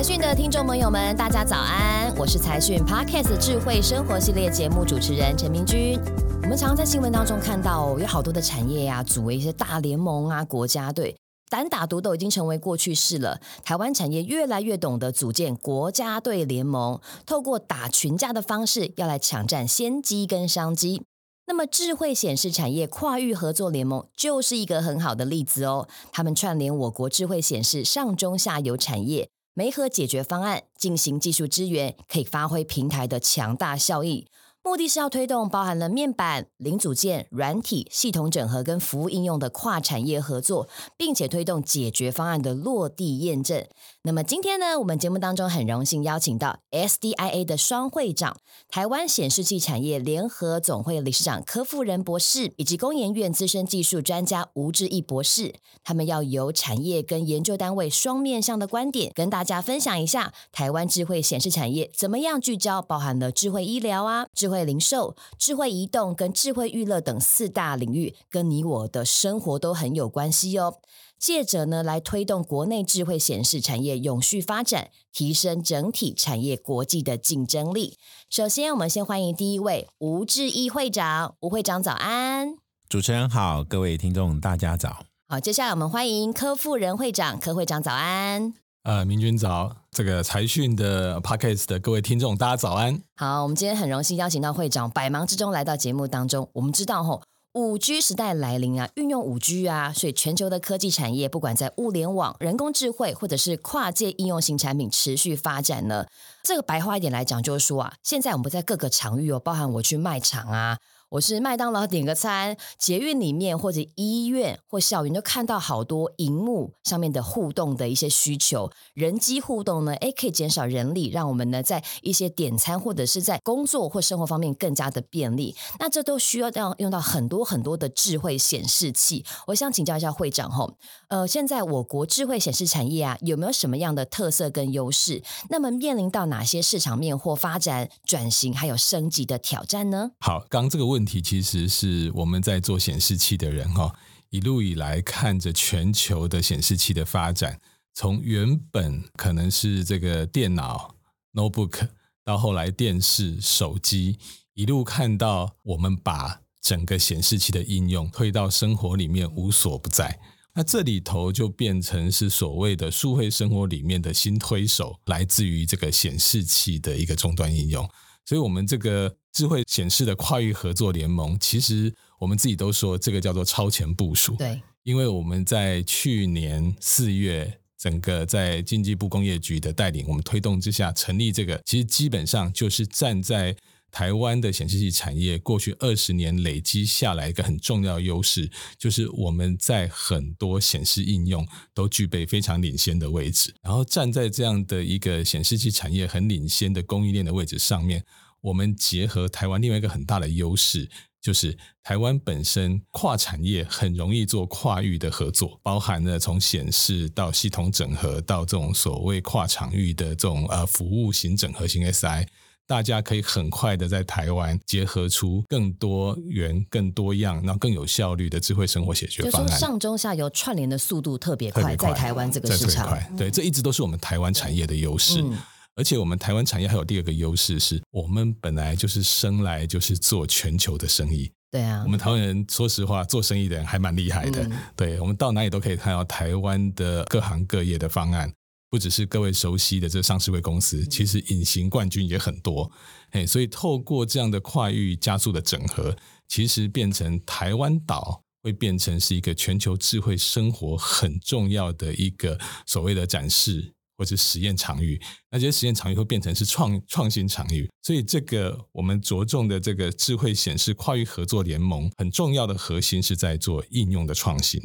财讯的听众朋友们，大家早安！我是财讯 Podcast 智慧生活系列节目主持人陈明君。我们常常在新闻当中看到，有好多的产业呀、啊，组为一些大联盟啊，国家队，单打独斗已经成为过去式了。台湾产业越来越懂得组建国家队联盟，透过打群架的方式，要来抢占先机跟商机。那么，智慧显示产业跨域合作联盟就是一个很好的例子哦。他们串联我国智慧显示上中下游产业，媒合解决方案，进行技术支援，可以发挥平台的强大效益。目的是要推动包含了面板、零组件、软体、系统整合跟服务应用的跨产业合作，并且推动解决方案的落地验证。那么今天呢，我们节目当中很荣幸邀请到 SDIA 的双会长、台湾显示器产业联合总会理事长柯富仁博士，以及工研院资深技术专家吴志毅博士。他们要由产业跟研究单位双面向的观点，跟大家分享一下台湾智慧显示产业怎么样聚焦，包含了智慧医疗啊、智慧零售、智慧移动跟智慧娱乐等四大领域，跟你我的生活都很有关系哦。借着呢，来推动国内智慧显示产业永续发展，提升整体产业国际的竞争力。首先，我们先欢迎第一位吴志毅会长，吴会长早安。主持人好，各位听众大家早。好，接下来我们欢迎柯富仁会长，柯会长早安。呃，明君早，这个财讯的 Podcast 的各位听众，大家早安。好，我们今天很荣幸邀请到会长，百忙之中来到节目当中。我们知道吼，五 G 时代来临啊，运用五 G 啊，所以全球的科技产业，不管在物联网、人工智慧，或者是跨界应用型产品持续发展呢。这个白话一点来讲，就是说啊，现在我们在各个场域哦，包含我去卖场啊。我是麦当劳点个餐，捷运里面或者医院或校园，就看到好多荧幕上面的互动的一些需求，人机互动呢，哎，可以减少人力，让我们呢在一些点餐或者是在工作或生活方面更加的便利。那这都需要要用到很多很多的智慧显示器。我想请教一下会长吼，呃，现在我国智慧显示产业啊，有没有什么样的特色跟优势？那么面临到哪些市场面或发展转型还有升级的挑战呢？好，刚这个问。问题其实是我们在做显示器的人哈，一路以来看着全球的显示器的发展，从原本可能是这个电脑 notebook，到后来电视、手机，一路看到我们把整个显示器的应用推到生活里面无所不在，那这里头就变成是所谓的数位生活里面的新推手，来自于这个显示器的一个终端应用。所以，我们这个智慧显示的跨域合作联盟，其实我们自己都说这个叫做超前部署。对，因为我们在去年四月，整个在经济部工业局的带领，我们推动之下成立这个，其实基本上就是站在台湾的显示器产业过去二十年累积下来一个很重要优势，就是我们在很多显示应用都具备非常领先的位置。然后站在这样的一个显示器产业很领先的供应链的位置上面。我们结合台湾另外一个很大的优势，就是台湾本身跨产业很容易做跨域的合作，包含了从显示到系统整合到这种所谓跨场域的这种呃服务型整合型 SI，大家可以很快的在台湾结合出更多元、更多样、然后更有效率的智慧生活解决方案。就是说上中下游串联的速度特别快，特别快，在台湾这个市场，快对，这一直都是我们台湾产业的优势。嗯而且我们台湾产业还有第二个优势是，我们本来就是生来就是做全球的生意。对啊，我们台湾人说实话，做生意的人还蛮厉害的。嗯、对，我们到哪里都可以看到台湾的各行各业的方案，不只是各位熟悉的这上市会公司，其实隐形冠军也很多。哎，所以透过这样的跨域加速的整合，其实变成台湾岛会变成是一个全球智慧生活很重要的一个所谓的展示。或者实验场域，那这些实验场域会变成是创创新场域，所以这个我们着重的这个智慧显示跨域合作联盟，很重要的核心是在做应用的创新，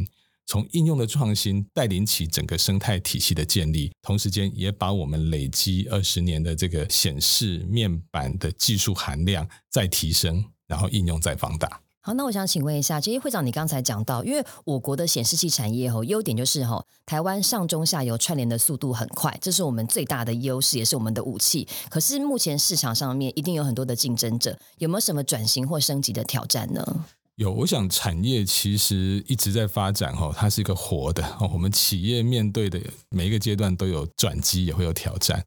从应用的创新带领起整个生态体系的建立，同时间也把我们累积二十年的这个显示面板的技术含量再提升，然后应用再放大。好，那我想请问一下，其实会长，你刚才讲到，因为我国的显示器产业吼，优点就是吼，台湾上中下游串联的速度很快，这是我们最大的优势，也是我们的武器。可是目前市场上面一定有很多的竞争者，有没有什么转型或升级的挑战呢？有，我想产业其实一直在发展哈，它是一个活的。我们企业面对的每一个阶段都有转机，也会有挑战。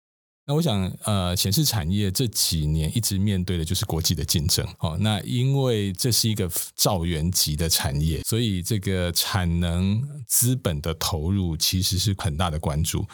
那我想，呃，显示产业这几年一直面对的就是国际的竞争哦。那因为这是一个兆元级的产业，所以这个产能资本的投入其实是很大的关注。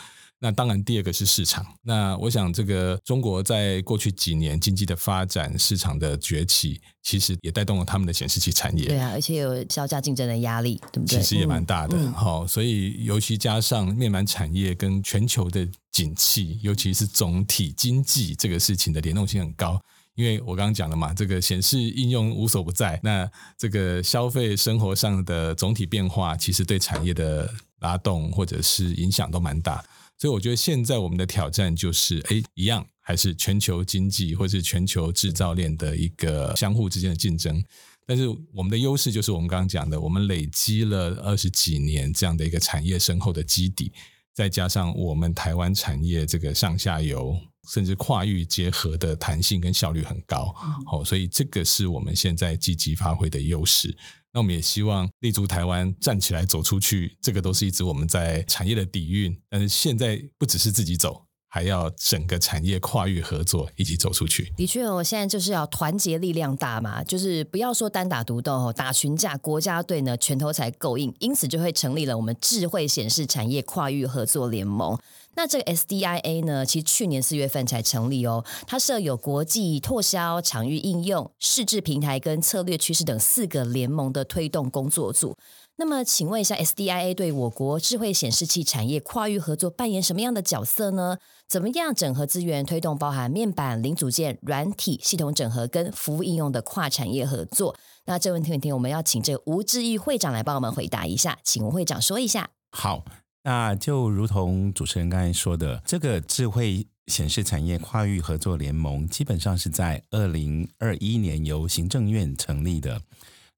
那当然，第二个是市场。那我想，这个中国在过去几年经济的发展、市场的崛起，其实也带动了他们的显示器产业。对啊，而且有销价竞争的压力，对不对？其实也蛮大的。好、嗯，所以尤其加上面板产业跟全球的景气，尤其是总体经济这个事情的联动性很高。因为我刚刚讲了嘛，这个显示应用无所不在，那这个消费生活上的总体变化，其实对产业的拉动或者是影响都蛮大。所以我觉得现在我们的挑战就是，哎，一样还是全球经济或是全球制造链的一个相互之间的竞争。但是我们的优势就是我们刚刚讲的，我们累积了二十几年这样的一个产业深厚的基底，再加上我们台湾产业这个上下游甚至跨域结合的弹性跟效率很高，好，所以这个是我们现在积极发挥的优势。那我们也希望立足台湾，站起来走出去，这个都是一直我们在产业的底蕴。但是现在不只是自己走，还要整个产业跨域合作，一起走出去。的确哦，现在就是要团结力量大嘛，就是不要说单打独斗哦，打群架，国家队呢拳头才够硬。因此就会成立了我们智慧显示产业跨域合作联盟。那这个 SDIA 呢，其实去年四月份才成立哦。它设有国际拓销、场域应用、识字平台跟策略趋势等四个联盟的推动工作组。那么，请问一下，SDIA 对我国智慧显示器产业跨域合作扮演什么样的角色呢？怎么样整合资源，推动包含面板、零组件、软体、系统整合跟服务应用的跨产业合作？那这问题，问题我们要请这个吴志毅会长来帮我们回答一下，请吴会长说一下。好。那就如同主持人刚才说的，这个智慧显示产业跨域合作联盟，基本上是在二零二一年由行政院成立的。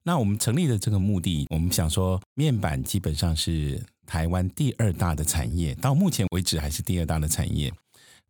那我们成立的这个目的，我们想说，面板基本上是台湾第二大的产业，到目前为止还是第二大的产业。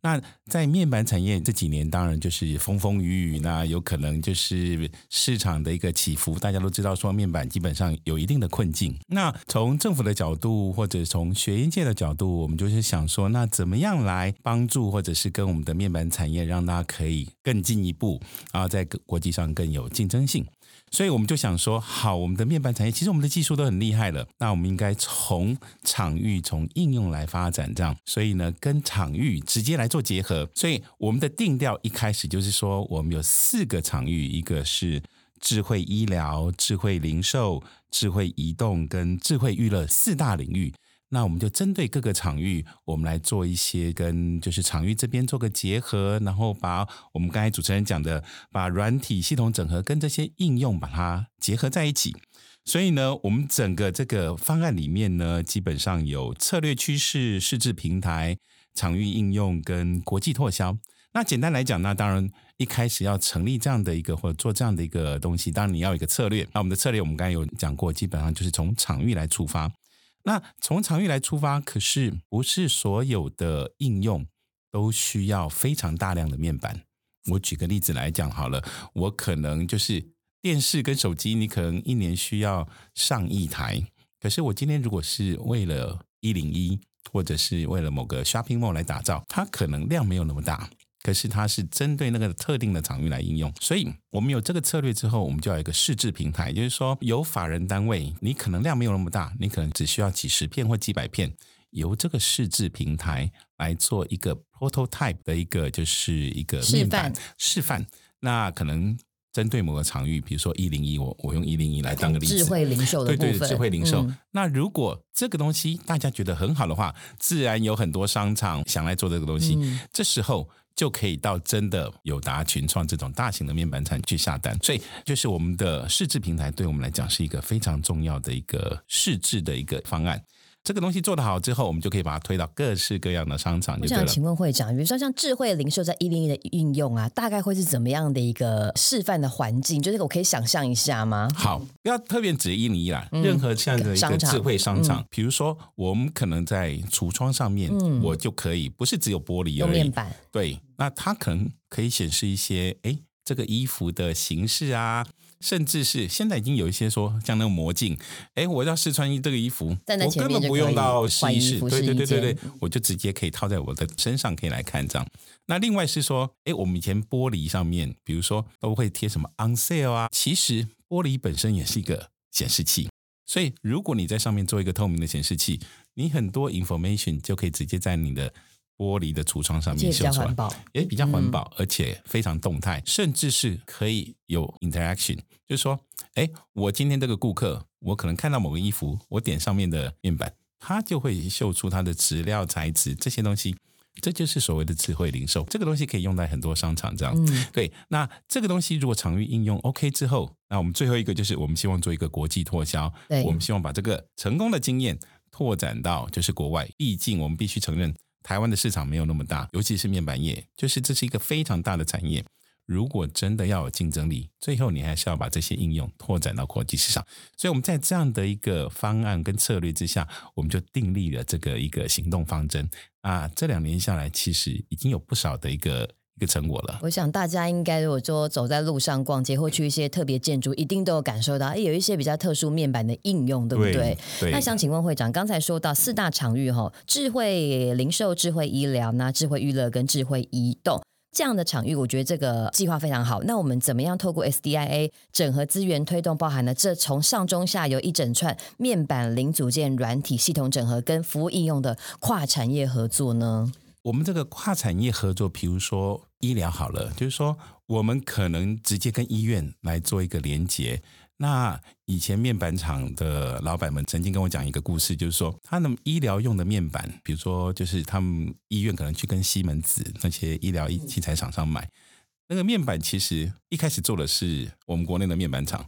那在面板产业这几年，当然就是风风雨雨，那有可能就是市场的一个起伏。大家都知道，说面板基本上有一定的困境。那从政府的角度，或者从学业界的角度，我们就是想说，那怎么样来帮助，或者是跟我们的面板产业，让它可以更进一步，然后在国际上更有竞争性。所以我们就想说，好，我们的面板产业其实我们的技术都很厉害了，那我们应该从场域、从应用来发展，这样。所以呢，跟场域直接来做结合。所以我们的定调一开始就是说，我们有四个场域，一个是智慧医疗、智慧零售、智慧移动跟智慧娱乐四大领域。那我们就针对各个场域，我们来做一些跟就是场域这边做个结合，然后把我们刚才主持人讲的，把软体系统整合跟这些应用把它结合在一起。所以呢，我们整个这个方案里面呢，基本上有策略趋势、试制平台、场域应用跟国际拓销。那简单来讲，那当然一开始要成立这样的一个或者做这样的一个东西，当然你要有一个策略。那我们的策略我们刚才有讲过，基本上就是从场域来出发。那从场域来出发，可是不是所有的应用都需要非常大量的面板。我举个例子来讲好了，我可能就是电视跟手机，你可能一年需要上亿台。可是我今天如果是为了一零一，或者是为了某个 shopping mall 来打造，它可能量没有那么大。可是它是针对那个特定的场域来应用，所以我们有这个策略之后，我们就要有一个试制平台，就是说有法人单位，你可能量没有那么大，你可能只需要几十片或几百片，由这个试制平台来做一个 prototype 的一个就是一个面板示范，示范。那可能针对某个场域，比如说一零一，我我用一零一来当个例子，智慧零售的部分，对对，智慧零售。嗯、那如果这个东西大家觉得很好的话，自然有很多商场想来做这个东西，嗯、这时候。就可以到真的友达、群创这种大型的面板厂去下单，所以就是我们的试制平台，对我们来讲是一个非常重要的一个试制的一个方案。这个东西做得好之后，我们就可以把它推到各式各样的商场。我想请问会长，比如说像智慧零售在一零一的应用啊，大概会是怎么样的一个示范的环境？就是我可以想象一下吗？好，不要特别指一零一啦，嗯、任何这样的一个智慧商场，商场嗯、比如说我们可能在橱窗上面，嗯、我就可以不是只有玻璃而已，有面板，对，那它可能可以显示一些，哎，这个衣服的形式啊。甚至是现在已经有一些说像那个魔镜，哎，我要试穿衣这个衣服，在我根本不用到试衣室，对对对对对，嗯、我就直接可以套在我的身上可以来看这样。那另外是说，哎，我们以前玻璃上面，比如说都会贴什么 on sale 啊，其实玻璃本身也是一个显示器，所以如果你在上面做一个透明的显示器，你很多 information 就可以直接在你的。玻璃的橱窗上面秀出来，也比较环保，而且非常动态，甚至是可以有 interaction，就是说，哎，我今天这个顾客，我可能看到某个衣服，我点上面的面板，它就会秀出它的质料、材质这些东西，这就是所谓的智慧零售。这个东西可以用在很多商场，这样、嗯、对。那这个东西如果场域应用 OK 之后，那我们最后一个就是我们希望做一个国际拓销，对我们希望把这个成功的经验拓展到就是国外，毕竟我们必须承认。台湾的市场没有那么大，尤其是面板业，就是这是一个非常大的产业。如果真的要有竞争力，最后你还是要把这些应用拓展到国际市场。所以我们在这样的一个方案跟策略之下，我们就订立了这个一个行动方针啊。这两年下来，其实已经有不少的一个。一个成果了。我想大家应该如果说走在路上逛街或去一些特别建筑，一定都有感受到，哎，有一些比较特殊面板的应用，对不对？对。对，那想请问会长，刚才说到四大场域哈，智慧零售、智慧医疗、那智慧娱乐跟智慧移动这样的场域，我觉得这个计划非常好。那我们怎么样透过 SDIA 整合资源推动，包含了这从上中下游一整串面板零组件、软体系统整合跟服务应用的跨产业合作呢？我们这个跨产业合作，比如说医疗好了，就是说我们可能直接跟医院来做一个连接。那以前面板厂的老板们曾经跟我讲一个故事，就是说他们医疗用的面板，比如说就是他们医院可能去跟西门子那些医疗器材厂商买那个面板，其实一开始做的是我们国内的面板厂。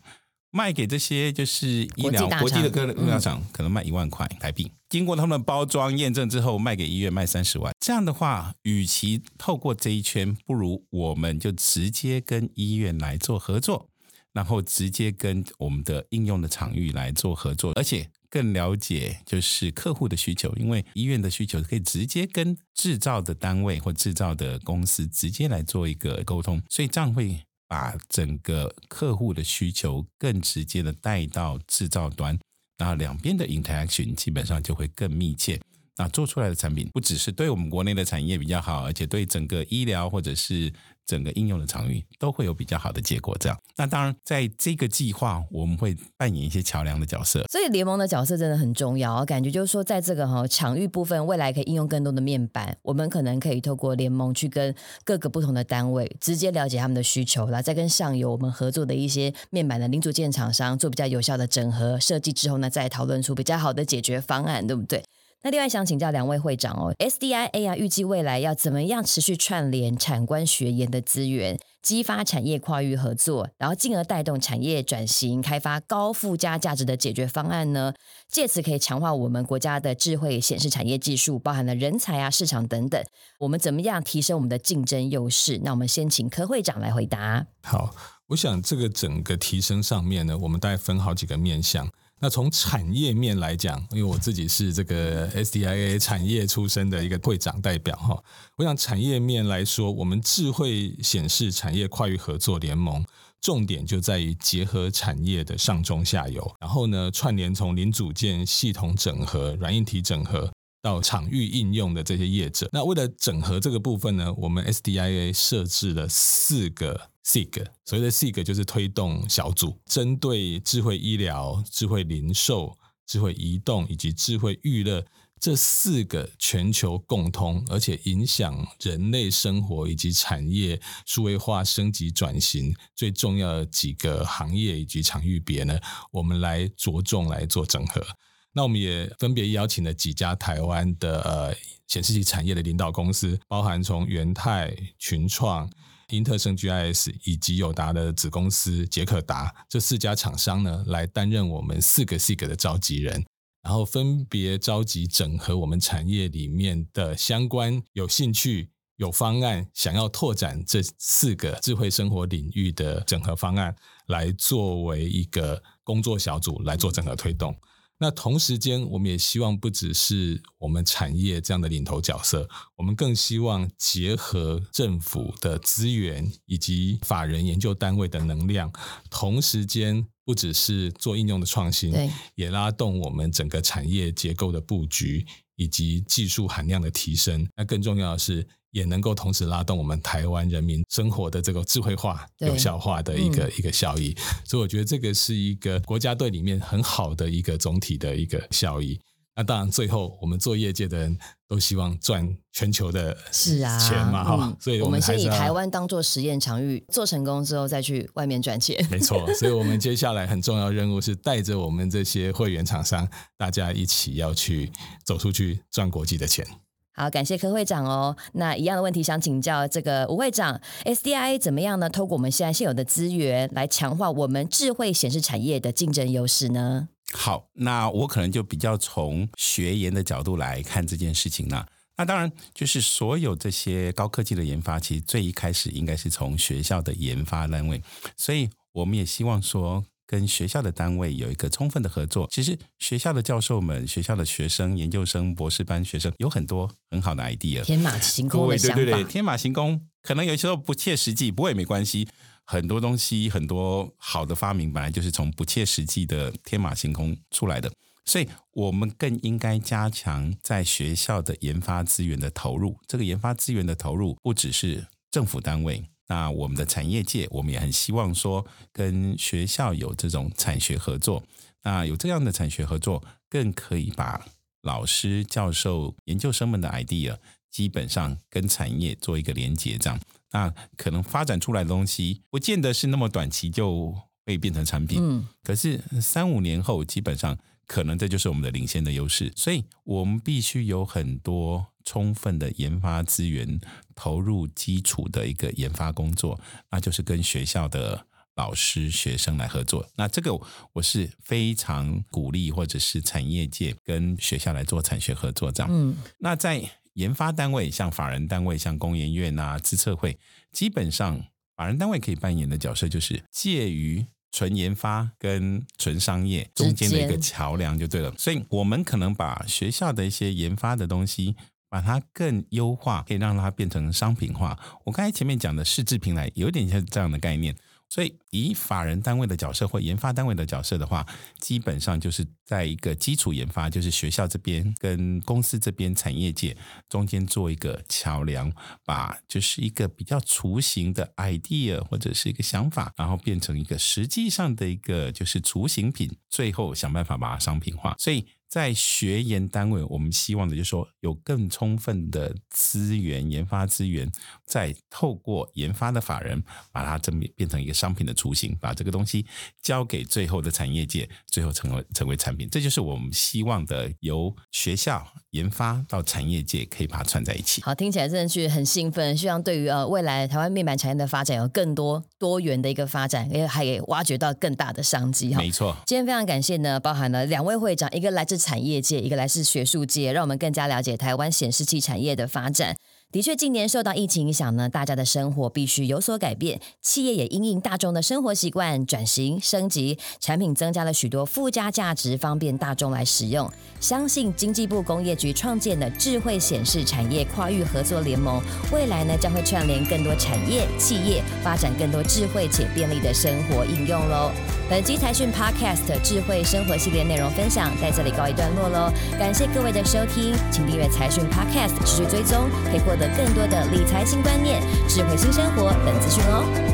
卖给这些就是医疗国际的各个药厂，可能卖一万块台币。经过他们的包装验证之后，卖给医院卖三十万。这样的话，与其透过这一圈，不如我们就直接跟医院来做合作，然后直接跟我们的应用的场域来做合作，而且更了解就是客户的需求，因为医院的需求可以直接跟制造的单位或制造的公司直接来做一个沟通，所以这样会。把整个客户的需求更直接的带到制造端，那两边的 interaction 基本上就会更密切。那做出来的产品不只是对我们国内的产业比较好，而且对整个医疗或者是。整个应用的场域都会有比较好的结果，这样。那当然，在这个计划，我们会扮演一些桥梁的角色。所以联盟的角色真的很重要，感觉就是说，在这个哈场域部分，未来可以应用更多的面板，我们可能可以透过联盟去跟各个不同的单位直接了解他们的需求，然后再跟上游我们合作的一些面板的零组件厂商做比较有效的整合设计之后呢，再讨论出比较好的解决方案，对不对？那另外想请教两位会长哦，SDIA 啊，预计未来要怎么样持续串联产官学研的资源，激发产业跨域合作，然后进而带动产业转型，开发高附加价值的解决方案呢？借此可以强化我们国家的智慧显示产业技术，包含了人才啊、市场等等。我们怎么样提升我们的竞争优势？那我们先请柯会长来回答。好，我想这个整个提升上面呢，我们大概分好几个面向。那从产业面来讲，因为我自己是这个 SDIA 产业出身的一个会长代表哈，我想产业面来说，我们智慧显示产业跨域合作联盟，重点就在于结合产业的上中下游，然后呢，串联从零组件、系统整合、软硬体整合到场域应用的这些业者。那为了整合这个部分呢，我们 SDIA 设置了四个。SIG，所谓的 SIG 就是推动小组，针对智慧医疗、智慧零售、智慧移动以及智慧娱乐这四个全球共通，而且影响人类生活以及产业数位化升级转型最重要的几个行业以及场域别呢，我们来着重来做整合。那我们也分别邀请了几家台湾的呃显示器产业的领导公司，包含从元泰、群创。英特盛 GIS 以及友达的子公司捷可达这四家厂商呢，来担任我们四个 SIG 的召集人，然后分别召集整合我们产业里面的相关有兴趣、有方案想要拓展这四个智慧生活领域的整合方案，来作为一个工作小组来做整合推动。那同时间，我们也希望不只是我们产业这样的领头角色，我们更希望结合政府的资源以及法人研究单位的能量，同时间不只是做应用的创新，也拉动我们整个产业结构的布局以及技术含量的提升。那更重要的是，也能够同时拉动我们台湾人民生活的这个智慧化、有效化的一个、嗯、一个效益，所以我觉得这个是一个国家队里面很好的一个总体的一个效益。那当然，最后我们做业界的人都希望赚全球的是啊钱嘛哈、嗯，所以我们，我们先以台湾当做实验场域，做成功之后再去外面赚钱。没错，所以我们接下来很重要任务是带着我们这些会员厂商，大家一起要去走出去赚国际的钱。好，感谢柯会长哦。那一样的问题想请教这个吴会长，SDIA 怎么样呢？透过我们现在现有的资源来强化我们智慧显示产业的竞争优势呢？好，那我可能就比较从学研的角度来看这件事情呢。那当然，就是所有这些高科技的研发，其实最一开始应该是从学校的研发单位，所以我们也希望说。跟学校的单位有一个充分的合作。其实学校的教授们、学校的学生、研究生、博士班学生有很多很好的 idea，天马行空的想法。对对对，天马行空，可能有些时候不切实际，不过也没关系。很多东西，很多好的发明，本来就是从不切实际的天马行空出来的。所以，我们更应该加强在学校的研发资源的投入。这个研发资源的投入，不只是政府单位。那我们的产业界，我们也很希望说，跟学校有这种产学合作。那有这样的产学合作，更可以把老师、教授、研究生们的 idea，基本上跟产业做一个连接。这样，那可能发展出来的东西，不见得是那么短期就会变成产品。嗯，可是三五年后，基本上。可能这就是我们的领先的优势，所以我们必须有很多充分的研发资源投入基础的一个研发工作，那就是跟学校的老师、学生来合作。那这个我是非常鼓励，或者是产业界跟学校来做产学合作这样。嗯，那在研发单位，像法人单位，像工研院啊、资策会，基本上法人单位可以扮演的角色就是介于。纯研发跟纯商业中间的一个桥梁就对了，所以我们可能把学校的一些研发的东西，把它更优化，可以让它变成商品化。我刚才前面讲的试制品来，有点像这样的概念。所以，以法人单位的角色或研发单位的角色的话，基本上就是在一个基础研发，就是学校这边跟公司这边产业界中间做一个桥梁，把就是一个比较雏形的 idea 或者是一个想法，然后变成一个实际上的一个就是雏形品，最后想办法把它商品化。所以。在学研单位，我们希望的就是说有更充分的资源、研发资源，再透过研发的法人，把它正变成一个商品的雏形，把这个东西交给最后的产业界，最后成为成为产品。这就是我们希望的，由学校研发到产业界，可以把它串在一起。好，听起来真的是很兴奋，希望对于呃未来台湾面板产业的发展有更多多元的一个发展，也还也挖掘到更大的商机。哈，没错。今天非常感谢呢，包含了两位会长，一个来自产业界，一个来自学术界，让我们更加了解台湾显示器产业的发展。的确，近年受到疫情影响呢，大家的生活必须有所改变，企业也因应大众的生活习惯转型升级，产品增加了许多附加价值，方便大众来使用。相信经济部工业局创建的智慧显示产业跨域合作联盟，未来呢将会串联更多产业企业，发展更多智慧且便利的生活应用喽。本期财讯 Podcast 智慧生活系列内容分享在这里告一段落喽，感谢各位的收听，请订阅财讯 Podcast 持续追踪，可以获得更多的理财新观念、智慧新生活等资讯哦。